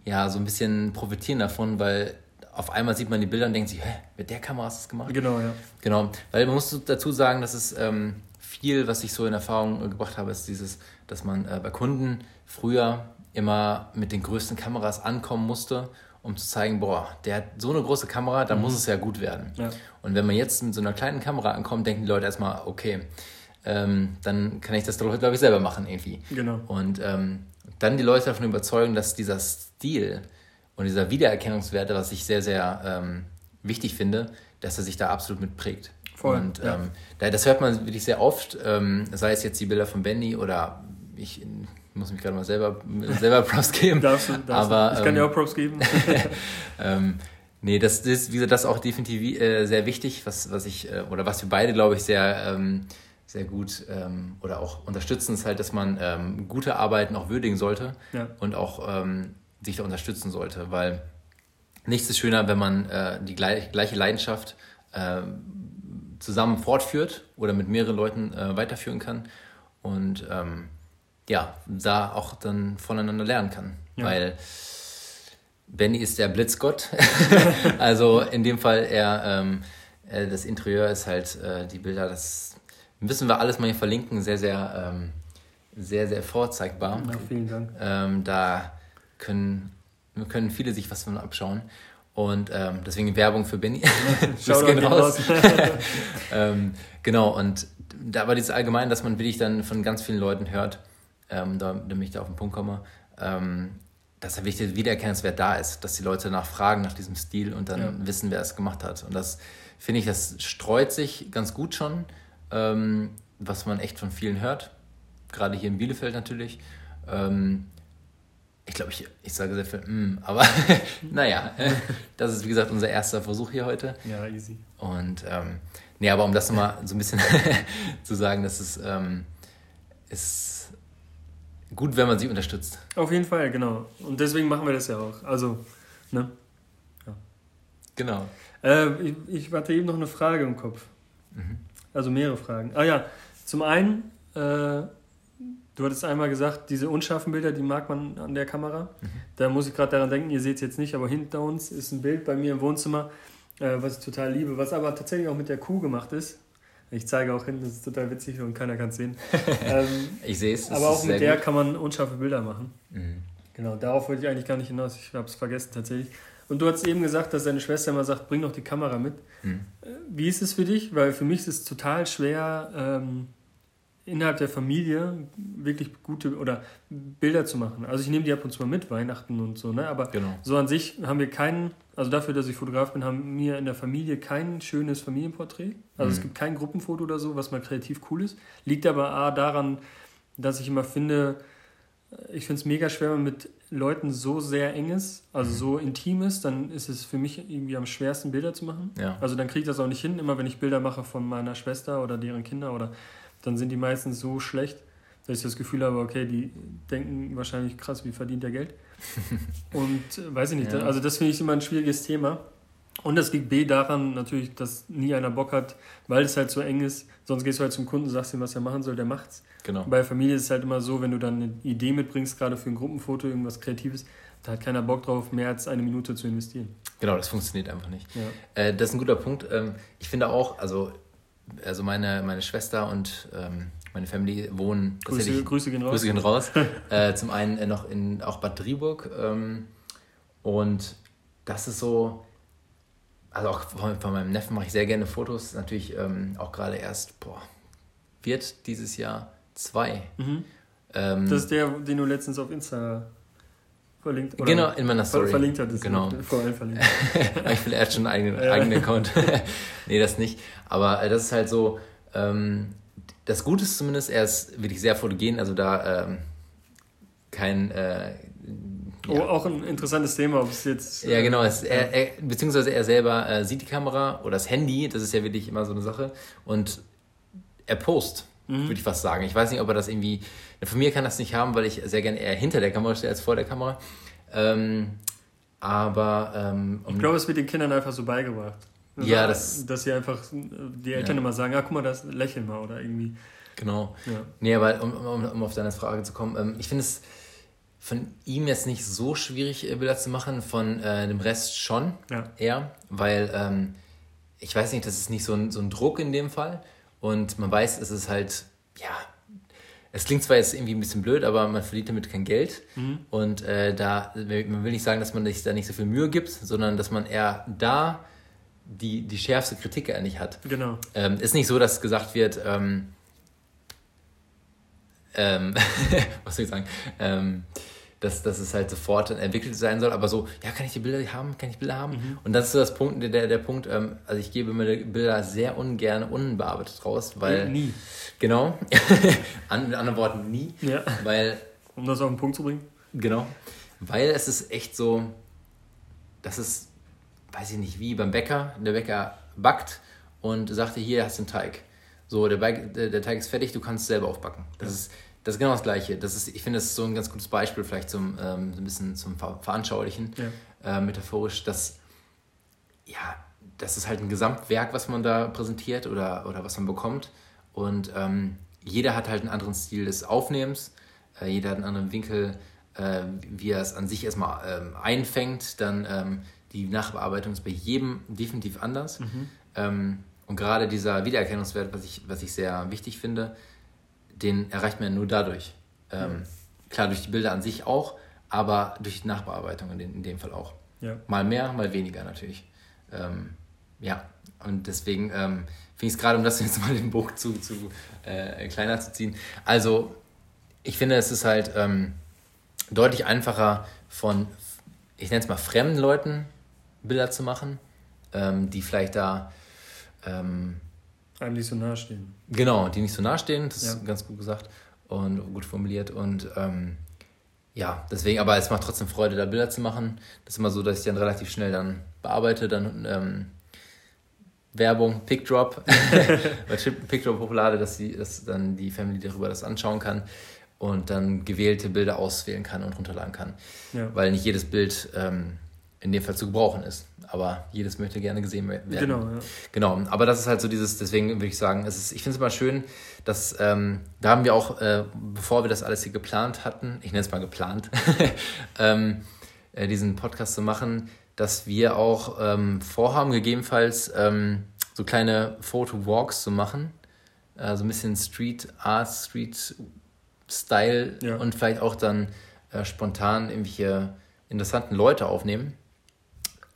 ja so ein bisschen profitieren davon, weil auf einmal sieht man die Bilder und denkt sich, hä, mit der Kamera hast du das gemacht? Genau, ja. Genau, weil man muss dazu sagen, dass es ähm, viel, was ich so in Erfahrung äh, gebracht habe, ist dieses, dass man äh, bei Kunden früher immer mit den größten Kameras ankommen musste, um zu zeigen, boah, der hat so eine große Kamera, da mhm. muss es ja gut werden. Ja. Und wenn man jetzt mit so einer kleinen Kamera ankommt, denken die Leute erstmal, okay, ähm, dann kann ich das, glaube ich, selber machen irgendwie. Genau. Und ähm, dann die Leute davon überzeugen, dass dieser Stil, und dieser Wiedererkennungswerte, was ich sehr, sehr ähm, wichtig finde, dass er sich da absolut mit prägt. Voll, und ja. ähm, das hört man wirklich sehr oft, ähm, sei es jetzt die Bilder von Benny oder ich muss mich gerade mal selber, selber Props geben. darfst du, darfst aber, ich kann dir ähm, auch Props geben. ähm, nee, das ist, wie gesagt, das auch definitiv äh, sehr wichtig, was, was ich, äh, oder was wir beide, glaube ich, sehr, ähm, sehr gut ähm, oder auch unterstützen, ist halt, dass man gute Arbeiten auch würdigen sollte ja. und auch sich da unterstützen sollte, weil nichts ist schöner, wenn man äh, die gleich, gleiche Leidenschaft äh, zusammen fortführt oder mit mehreren Leuten äh, weiterführen kann und ähm, ja, da auch dann voneinander lernen kann, ja. weil Benny ist der Blitzgott, also in dem Fall er ähm, äh, das Interieur ist halt äh, die Bilder, das müssen wir alles mal hier verlinken, sehr sehr ähm, sehr sehr vorzeigbar. Ja, vielen Dank. Ähm, da können, können viele sich was von abschauen. Und ähm, deswegen Werbung für Benny. das geht raus. ähm, genau, und da war dieses allgemein, dass man wirklich dann von ganz vielen Leuten hört, ähm, damit ich da auf den Punkt komme, ähm, dass der wichtige Wiedererkennungswert da ist, dass die Leute nachfragen nach diesem Stil und dann ja. wissen, wer es gemacht hat. Und das finde ich, das streut sich ganz gut schon, ähm, was man echt von vielen hört. Gerade hier in Bielefeld natürlich. Ähm, ich glaube, ich, ich sage sehr viel, mm, aber naja, das ist wie gesagt unser erster Versuch hier heute. Ja, easy. Und ähm, nee, aber um das nochmal so ein bisschen zu sagen, das ist, ähm, ist gut, wenn man sie unterstützt. Auf jeden Fall, genau. Und deswegen machen wir das ja auch. Also, ne? Ja. Genau. Äh, ich, ich hatte eben noch eine Frage im Kopf. Mhm. Also mehrere Fragen. Ah ja, zum einen, äh, Du hattest einmal gesagt, diese unscharfen Bilder, die mag man an der Kamera. Mhm. Da muss ich gerade daran denken, ihr seht es jetzt nicht, aber hinter uns ist ein Bild bei mir im Wohnzimmer, äh, was ich total liebe, was aber tatsächlich auch mit der Kuh gemacht ist. Ich zeige auch hinten, das ist total witzig und keiner kann es sehen. ähm, ich sehe es. Aber auch mit der gut. kann man unscharfe Bilder machen. Mhm. Genau, darauf wollte ich eigentlich gar nicht hinaus. Ich habe es vergessen tatsächlich. Und du hast eben gesagt, dass deine Schwester immer sagt, bring doch die Kamera mit. Mhm. Äh, wie ist es für dich? Weil für mich ist es total schwer, ähm, innerhalb der Familie wirklich gute oder Bilder zu machen. Also ich nehme die ab und zu mal mit, Weihnachten und so, ne? Aber genau. so an sich haben wir keinen, also dafür, dass ich Fotograf bin, haben wir in der Familie kein schönes Familienporträt. Also mhm. es gibt kein Gruppenfoto oder so, was mal kreativ cool ist. Liegt aber A daran, dass ich immer finde, ich finde es mega schwer, wenn man mit Leuten so sehr eng ist, also mhm. so intim ist, dann ist es für mich irgendwie am schwersten, Bilder zu machen. Ja. Also dann kriege ich das auch nicht hin, immer wenn ich Bilder mache von meiner Schwester oder deren Kinder oder dann sind die meistens so schlecht, dass ich das Gefühl habe, okay, die denken wahrscheinlich krass, wie verdient der Geld. Und äh, weiß ich nicht, ja. also das finde ich immer ein schwieriges Thema. Und das liegt B daran natürlich, dass nie einer Bock hat, weil es halt so eng ist. Sonst gehst du halt zum Kunden, sagst ihm, was er machen soll, der macht's. Genau. Bei Familie ist es halt immer so, wenn du dann eine Idee mitbringst, gerade für ein Gruppenfoto, irgendwas Kreatives, da hat keiner Bock drauf, mehr als eine Minute zu investieren. Genau, das funktioniert einfach nicht. Ja. Äh, das ist ein guter Punkt. Ähm, ich finde auch, also also meine, meine Schwester und ähm, meine Family wohnen. Grüße, Grüße gehen raus. Grüße gehen raus. äh, zum einen äh, noch in auch Bad Driburg. Ähm, und das ist so, also auch von, von meinem Neffen mache ich sehr gerne Fotos. Natürlich ähm, auch gerade erst, boah, wird dieses Jahr zwei. Mhm. Ähm, das ist der, den du letztens auf Insta verlinkt oder Genau, in meiner Story. Verlinkt hat es genau. vor allem verlinkt. ich finde, er hat schon einen eigenen, eigenen Account. nee, das nicht. Aber äh, das ist halt so, ähm, das Gute ist zumindest, er ist wirklich sehr fotogen, also da ähm, kein. Äh, oh, auch ein interessantes Thema, ob es jetzt. Äh, ja, genau. Es, er, er, beziehungsweise er selber äh, sieht die Kamera oder das Handy, das ist ja wirklich immer so eine Sache. Und er post, mhm. würde ich fast sagen. Ich weiß nicht, ob er das irgendwie von mir kann das nicht haben, weil ich sehr gerne eher hinter der Kamera stehe als vor der Kamera. Ähm, aber. Ähm, um ich glaube, es wird den Kindern einfach so beigebracht. Also, ja, das. Dass sie einfach die Eltern ja. immer sagen: Ah, guck mal, das lächeln mal oder irgendwie. Genau. Ja. Nee, aber um, um, um auf deine Frage zu kommen, ähm, ich finde es von ihm jetzt nicht so schwierig, äh, Bilder zu machen, von äh, dem Rest schon ja. eher, weil ähm, ich weiß nicht, das ist nicht so ein, so ein Druck in dem Fall und man weiß, es ist halt, ja, es klingt zwar jetzt irgendwie ein bisschen blöd, aber man verdient damit kein Geld. Mhm. Und äh, da, man will nicht sagen, dass man sich da nicht so viel Mühe gibt, sondern dass man eher da die, die schärfste Kritik eigentlich hat. Genau. Ähm, ist nicht so, dass gesagt wird, ähm, ähm, was soll ich sagen, ähm, dass, dass es halt sofort entwickelt sein soll, aber so, ja, kann ich die Bilder haben, kann ich Bilder haben? Mhm. Und das ist so das Punkt, der, der Punkt, ähm, also ich gebe mir die Bilder sehr ungern unbearbeitet raus, weil... Nie. Genau. An, mit anderen Worten, nie. Ja. Weil... Um das auf den Punkt zu bringen. Genau. Weil es ist echt so, das ist, weiß ich nicht wie, beim Bäcker, der Bäcker backt und sagte, hier hast du einen Teig. So, der, der, der Teig ist fertig, du kannst es selber aufbacken. Das ja. ist das ist genau das Gleiche. Das ist, ich finde, das ist so ein ganz gutes Beispiel vielleicht zum ähm, so ein bisschen zum Ver Veranschaulichen, ja. äh, metaphorisch, dass ja, das ist halt ein Gesamtwerk, was man da präsentiert oder, oder was man bekommt. Und ähm, jeder hat halt einen anderen Stil des Aufnehmens, äh, jeder hat einen anderen Winkel, äh, wie er es an sich erstmal ähm, einfängt. Dann ähm, die Nachbearbeitung ist bei jedem definitiv anders. Mhm. Ähm, und gerade dieser Wiedererkennungswert, was ich, was ich sehr wichtig finde, den erreicht man ja nur dadurch. Ähm, klar, durch die Bilder an sich auch, aber durch die Nachbearbeitung in, den, in dem Fall auch. Ja. Mal mehr, mal weniger natürlich. Ähm, ja, und deswegen ähm, finde ich es gerade, um das jetzt mal den Buch zu, zu äh, kleiner zu ziehen. Also, ich finde, es ist halt ähm, deutlich einfacher von, ich nenne es mal fremden Leuten Bilder zu machen, ähm, die vielleicht da ähm, einem nicht so nahe stehen. Genau, die nicht so nahe stehen, das Ja. ist ganz gut gesagt und gut formuliert. Und ähm, ja, deswegen, aber es macht trotzdem Freude, da Bilder zu machen. Das ist immer so, dass ich dann relativ schnell dann bearbeite, dann ähm, Werbung, Pickdrop, bei Pickdrop hochlade, dass, die, dass dann die Family darüber das anschauen kann und dann gewählte Bilder auswählen kann und runterladen kann. Ja. Weil nicht jedes Bild ähm, in dem Fall zu gebrauchen ist. Aber jedes möchte gerne gesehen werden. Genau, ja. Genau, aber das ist halt so dieses, deswegen würde ich sagen, es ist, ich finde es immer schön, dass ähm, da haben wir auch, äh, bevor wir das alles hier geplant hatten, ich nenne es mal geplant, ähm, äh, diesen Podcast zu machen, dass wir auch ähm, vorhaben, gegebenenfalls ähm, so kleine Photo-Walks zu machen, äh, so ein bisschen Street Art, Street Style Ja. und vielleicht auch dann äh, spontan irgendwelche interessanten Leute aufnehmen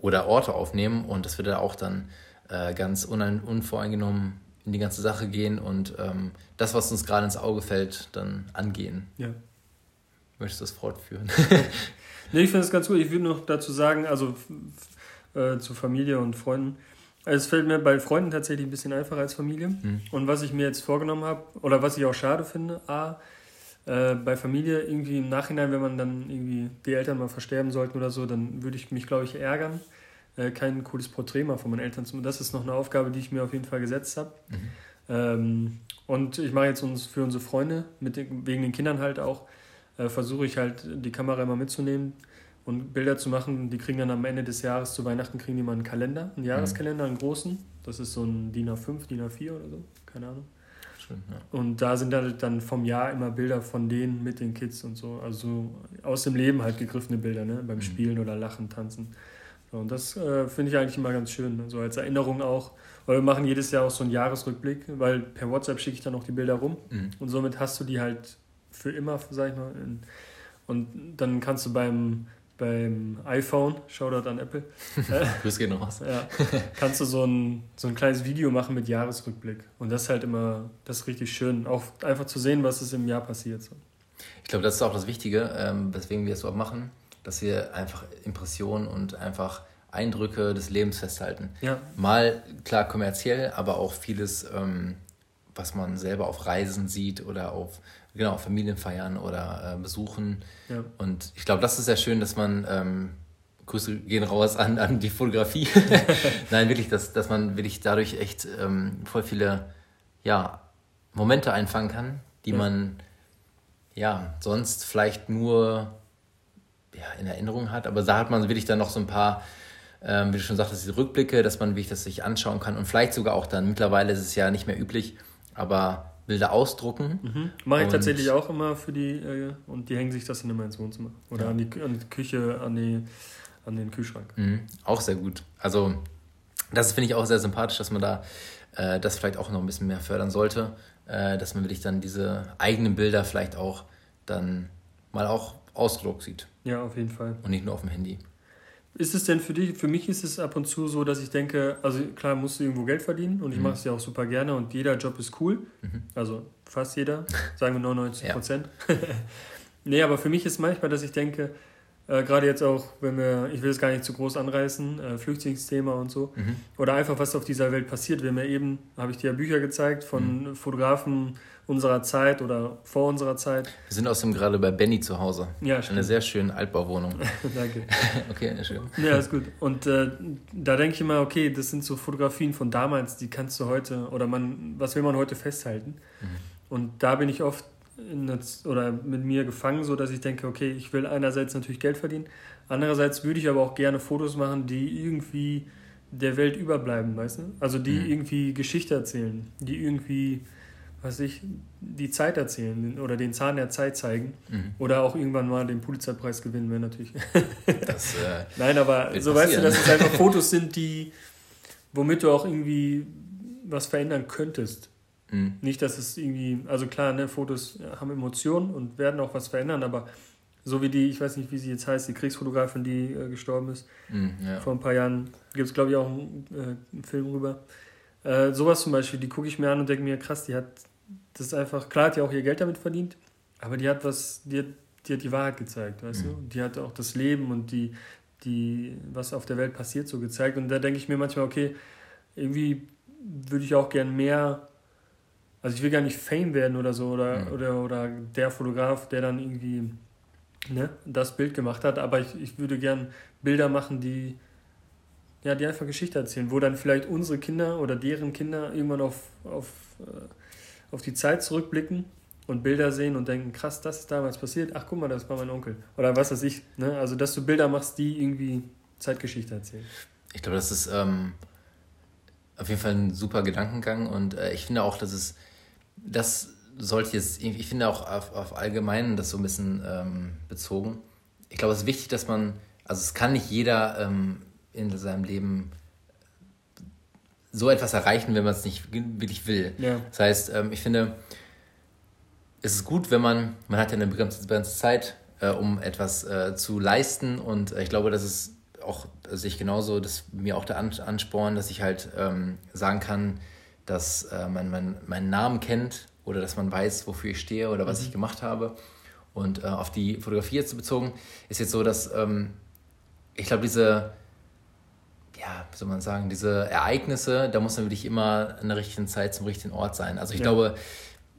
oder Orte aufnehmen und dass wir da auch dann äh, ganz unvoreingenommen in die ganze Sache gehen und ähm, das, was uns gerade ins Auge fällt, dann angehen. ja. Möchtest du das fortführen? Nee, ich finde es ganz gut. Ich würde noch dazu sagen, also äh, zu Familie und Freunden. Also Es fällt mir bei Freunden tatsächlich ein bisschen einfacher als Familie. Mhm. Und was ich mir jetzt vorgenommen habe, oder was ich auch schade finde, A, äh, bei Familie irgendwie im Nachhinein, wenn man dann irgendwie die Eltern mal versterben sollten oder so, dann würde ich mich, glaube ich, ärgern, äh, kein cooles Porträt mal von meinen Eltern zu machen. Das ist noch eine Aufgabe, die ich mir auf jeden Fall gesetzt habe. Ähm, und ich mache jetzt uns für unsere Freunde, mit den, wegen den Kindern halt auch, äh, versuche ich halt die Kamera immer mitzunehmen und Bilder zu machen. Die kriegen dann am Ende des Jahres zu Weihnachten kriegen die mal einen Kalender, einen Jahreskalender, einen großen. Das ist so ein DIN A5, DIN A4 oder so, keine Ahnung. Schön, ja. Und da sind halt dann vom Jahr immer Bilder von denen mit den Kids und so. Also aus dem Leben halt gegriffene Bilder, ne? Beim Spielen oder Lachen, Tanzen. So, und das äh, finde ich eigentlich immer ganz schön. ne? So als Erinnerung auch. Weil wir machen jedes Jahr auch so einen Jahresrückblick, weil per WhatsApp schicke ich dann auch die Bilder rum. Mhm. Und somit hast du die halt für immer, sag ich mal. Und dann kannst du beim, beim iPhone, Shoutout an Apple, Grüß geht noch was. ja, kannst du so ein, so ein kleines Video machen mit Jahresrückblick. Und das ist halt immer, das ist richtig schön. Auch einfach zu sehen, was ist im Jahr passiert. So. Ich glaube, das ist auch das Wichtige, ähm, weswegen wir es überhaupt machen, dass wir einfach Impressionen und einfach Eindrücke des Lebens festhalten. Ja, Mal klar kommerziell, aber auch vieles, ähm, was man selber auf Reisen sieht oder auf genau, Familienfeiern oder äh, Besuchen. ja. Und ich glaube, das ist sehr schön, dass man, ähm, Grüße gehen raus an, an die Fotografie. Nein, wirklich, dass, dass man wirklich dadurch echt ähm, voll viele ja, Momente einfangen kann, die Ja. man ja sonst vielleicht nur ja, in Erinnerung hat. Aber da hat man wirklich dann noch so ein paar, ähm, wie du schon sagtest, diese Rückblicke, dass man wirklich das sich anschauen kann und vielleicht sogar auch dann, mittlerweile ist es ja nicht mehr üblich, aber Bilder ausdrucken. Mhm. Mache ich tatsächlich auch immer für die, äh, und die hängen sich das dann immer ins Wohnzimmer. Oder Ja. an, die, an die Küche, an, die, an den Kühlschrank. Mhm, auch sehr gut. Also, das finde ich auch sehr sympathisch, dass man da äh, das vielleicht auch noch ein bisschen mehr fördern sollte, äh, dass man wirklich dann diese eigenen Bilder vielleicht auch dann mal auch ausgedruckt sieht Ja, auf jeden Fall. und nicht nur auf dem Handy. Ist es denn für dich, für mich ist es ab und zu so, dass ich denke, also klar musst du irgendwo Geld verdienen und ich Mhm. mache es ja auch super gerne und jeder Job ist cool. Mhm. Also fast jeder, sagen wir 99 Prozent. nee, aber für mich ist manchmal, dass ich denke, äh, gerade jetzt auch, wenn wir, ich will es gar nicht zu groß anreißen, äh, Flüchtlingsthema und so, Mhm. oder einfach was auf dieser Welt passiert. Wir haben ja eben, habe ich dir ja Bücher gezeigt von Fotografen unserer Zeit oder vor unserer Zeit. Wir sind außerdem gerade bei Benny zu Hause. Ja, Eine stimmt. sehr schöne Altbauwohnung. Danke. Okay, schön. Ja, ist gut. Und äh, da denke ich immer, okay, das sind so Fotografien von damals, die kannst du heute, oder man, was will man heute festhalten? Und da bin ich oft oder mit mir gefangen, so dass ich denke, okay, ich will einerseits natürlich Geld verdienen, andererseits würde ich aber auch gerne Fotos machen, die irgendwie der Welt überbleiben, weißt du? Also die Mhm. irgendwie Geschichte erzählen, die irgendwie, was ich, die Zeit erzählen oder den Zahn der Zeit zeigen Mhm. oder auch irgendwann mal den Pulitzerpreis gewinnen, wäre natürlich Das, äh, Nein, aber so weißt du, passieren. dass es einfach Fotos sind, die, womit du auch irgendwie was verändern könntest. Mh. Nicht, dass es irgendwie, also klar, ne, Fotos haben Emotionen und werden auch was verändern, aber So wie die, ich weiß nicht, wie sie jetzt heißt, die Kriegsfotografin, die äh, gestorben ist. Mm, ja. Vor ein paar Jahren gibt es, glaube ich, auch einen, äh, einen Film rüber. Äh, sowas zum Beispiel, die gucke ich mir an und denke mir, krass, die hat das einfach, klar hat die auch ihr Geld damit verdient, aber die hat was, die hat die, hat die Wahrheit gezeigt, weißt mhm. du? Die hat auch das Leben und die, die, was auf der Welt passiert, so gezeigt. Und da denke ich mir manchmal, okay, irgendwie würde ich auch gern mehr, also ich will gar nicht Fame werden oder so, oder, mhm. oder, oder der Fotograf, der dann irgendwie ne, das Bild gemacht hat, aber ich, ich würde gern Bilder machen, die, ja, die einfach Geschichte erzählen, wo dann vielleicht unsere Kinder oder deren Kinder irgendwann auf, auf, äh, auf die Zeit zurückblicken und Bilder sehen und denken, krass, das ist damals passiert, ach guck mal, das war mein Onkel. Oder was weiß ich. Ne? Also, dass du Bilder machst, die irgendwie Zeitgeschichte erzählen. Ich glaube, das ist ähm, auf jeden Fall ein super Gedankengang und äh, ich finde auch, dass es, das sollte jetzt, ich finde auch auf, auf allgemein das so ein bisschen ähm, bezogen. Ich glaube, es ist wichtig, dass man, also es kann nicht jeder ähm, in seinem Leben so etwas erreichen, wenn man es nicht wirklich will. Ja. Das heißt, ähm, ich finde, es ist gut, wenn man, man hat ja eine begrenzte Zeit, äh, um etwas äh, zu leisten und äh, ich glaube, das ist auch, also ich genauso, dass mir auch der Ansporn, dass ich halt ähm, sagen kann, dass äh, man, man meinen Namen kennt oder dass man weiß, wofür ich stehe oder was mhm. ich gemacht habe. Und äh, auf die Fotografie jetzt bezogen, ist jetzt so, dass ähm, ich glaube, diese, ja, wie soll man sagen, diese Ereignisse, da muss man wirklich immer an der richtigen Zeit zum richtigen Ort sein. Also ich ja. glaube,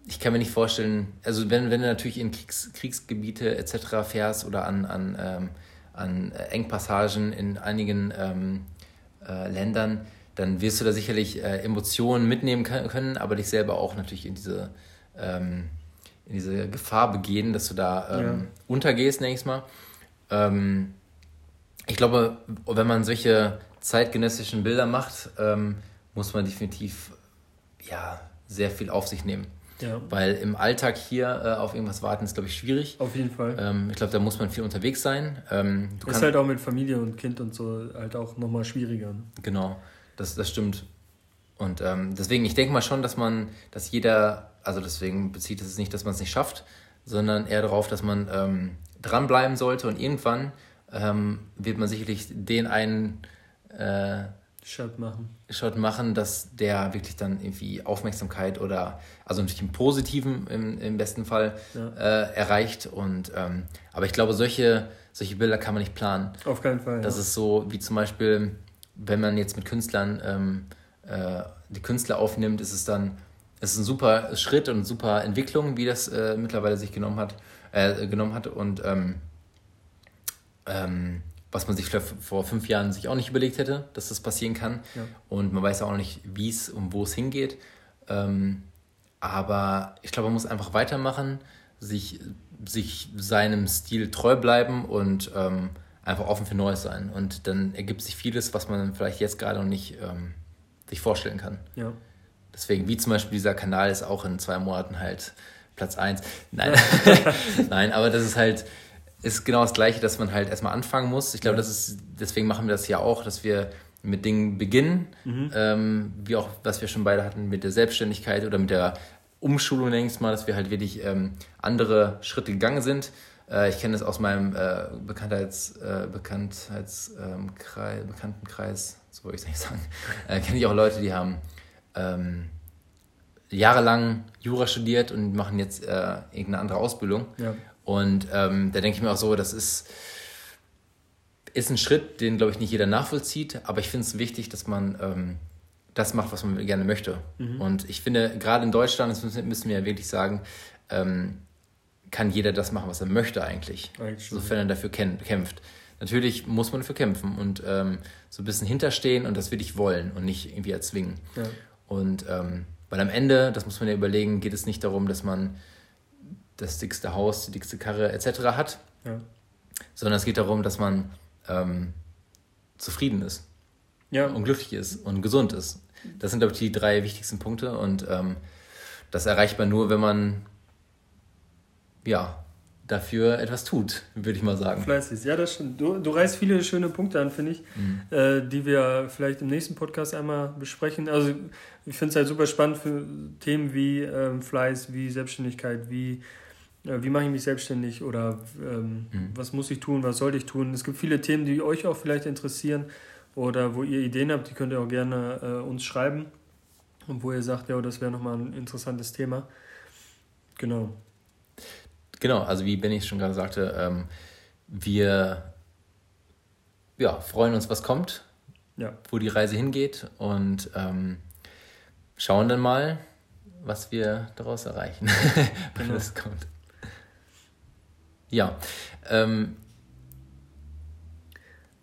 ich kann mir nicht vorstellen, also wenn, wenn du natürlich in Kriegs, Kriegsgebiete etc. fährst oder an, an, ähm, an Engpassagen in einigen ähm, äh, Ländern, dann wirst du da sicherlich äh, Emotionen mitnehmen können, aber dich selber auch natürlich in diese, ähm, in diese Gefahr begehen, dass du da ähm, ja. untergehst, nenne ich es mal. Ähm, ich glaube, wenn man solche zeitgenössischen Bilder macht, ähm, muss man definitiv ja, sehr viel auf sich nehmen. Ja. Weil im Alltag hier äh, auf irgendwas warten ist, glaube ich, schwierig. Auf jeden Fall. Ähm, ich glaube, da muss man viel unterwegs sein. Ähm, ist halt auch mit Familie und Kind und so halt auch nochmal schwieriger. Ne? Genau, das, das stimmt. Und ähm, deswegen, ich denke mal schon, dass man, dass jeder, also deswegen bezieht es nicht, dass man es nicht schafft, sondern eher darauf, dass man ähm, dranbleiben sollte und irgendwann ähm, wird man sicherlich den einen äh, Shot machen. Shot machen, dass der wirklich dann irgendwie Aufmerksamkeit oder, also natürlich im Positiven im, im besten Fall ja. äh, erreicht. Und ähm, aber ich glaube, solche, solche Bilder kann man nicht planen. Auf keinen Fall. Das ja. ist so wie zum Beispiel, wenn man jetzt mit Künstlern ähm, äh, die Künstler aufnimmt, ist es dann, ist ein super Schritt und eine super Entwicklung, wie das äh, mittlerweile sich genommen hat, äh, genommen hat. Und ähm, ähm, was man sich vor fünf Jahren sich auch nicht überlegt hätte, dass das passieren kann. Ja. Und man weiß auch nicht, wie es und wo es hingeht. Ähm, aber ich glaube, man muss einfach weitermachen, sich, sich seinem Stil treu bleiben und ähm, einfach offen für Neues sein. Und dann ergibt sich vieles, was man vielleicht jetzt gerade noch nicht ähm, sich vorstellen kann. Ja. Deswegen, wie zum Beispiel dieser Kanal ist auch in zwei Monaten halt Platz 1. Nein, Nein, aber das ist halt, ist genau das Gleiche, dass man halt erstmal anfangen muss. Ich glaube, das ist, deswegen machen wir das ja auch, dass wir mit Dingen beginnen, mhm. ähm, wie auch, was wir schon beide hatten mit der Selbstständigkeit oder mit der Umschulung, denke ich mal, dass wir halt wirklich ähm, andere Schritte gegangen sind. Äh, ich kenne das aus meinem äh, Bekanntheits, äh, Bekanntheits, ähm, Kreis, Bekanntenkreis, so wollte ich es nicht sagen, äh, kenne ich auch Leute, die haben ähm, jahrelang Jura studiert und machen jetzt äh, irgendeine andere Ausbildung. Ja. Und ähm, da denke ich mir auch so, das ist, ist ein Schritt, den, glaube ich, nicht jeder nachvollzieht, aber ich finde es wichtig, dass man ähm, das macht, was man gerne möchte. Mhm. Und ich finde, gerade in Deutschland, das müssen, müssen wir ja wirklich sagen, ähm, kann jeder das machen, was er möchte eigentlich, eigentlich sofern er dafür kämpft. Natürlich muss man dafür kämpfen und ähm, so ein bisschen hinterstehen und das wirklich wollen und nicht irgendwie erzwingen. Ja. Und ähm, weil am Ende, das muss man ja überlegen, geht es nicht darum, dass man das dickste Haus, die dickste Karre etc. hat, ja. sondern es geht darum, dass man ähm, zufrieden ist ja. und glücklich ist und gesund ist. Das sind, glaube ich, die drei wichtigsten Punkte und ähm, das erreicht man nur, wenn man ja dafür etwas tut, würde ich mal sagen. Fleißig, ja, das stimmt. Du, du reißt viele schöne Punkte an, finde ich, mhm. äh, die wir vielleicht im nächsten Podcast einmal besprechen. Also ich finde es halt super spannend für Themen wie ähm, Fleiß, wie Selbstständigkeit, wie wie mache ich mich selbstständig oder ähm, mhm. was muss ich tun, was sollte ich tun. Es gibt viele Themen, die euch auch vielleicht interessieren oder wo ihr Ideen habt, die könnt ihr auch gerne äh, uns schreiben und wo ihr sagt, ja, das wäre nochmal ein interessantes Thema. Genau. Genau, also wie Benny schon gerade sagte, ähm, wir ja, freuen uns, was kommt, ja. wo die Reise hingeht und ähm, schauen dann mal, was wir daraus erreichen, wenn genau. das kommt. Ja. Ähm,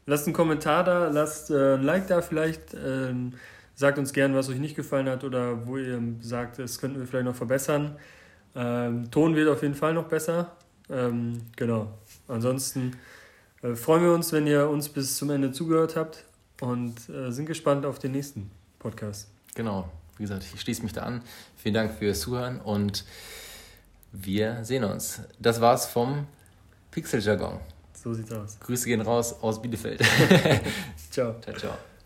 lasst einen Kommentar da, lasst äh, ein Like da vielleicht. Ähm, sagt uns gerne, was euch nicht gefallen hat oder wo ihr sagt, es könnten wir vielleicht noch verbessern. Ähm, Ton wird auf jeden Fall noch besser. Ähm, genau. Ansonsten äh, freuen wir uns, wenn ihr uns bis zum Ende zugehört habt und äh, sind gespannt auf den nächsten Podcast. Genau. Wie gesagt, ich schließe mich da an. Vielen Dank fürs Zuhören und wir sehen uns. Das war's vom Pixeljargon. So sieht's aus. Grüße gehen raus aus Bielefeld. ciao. Ciao, ciao.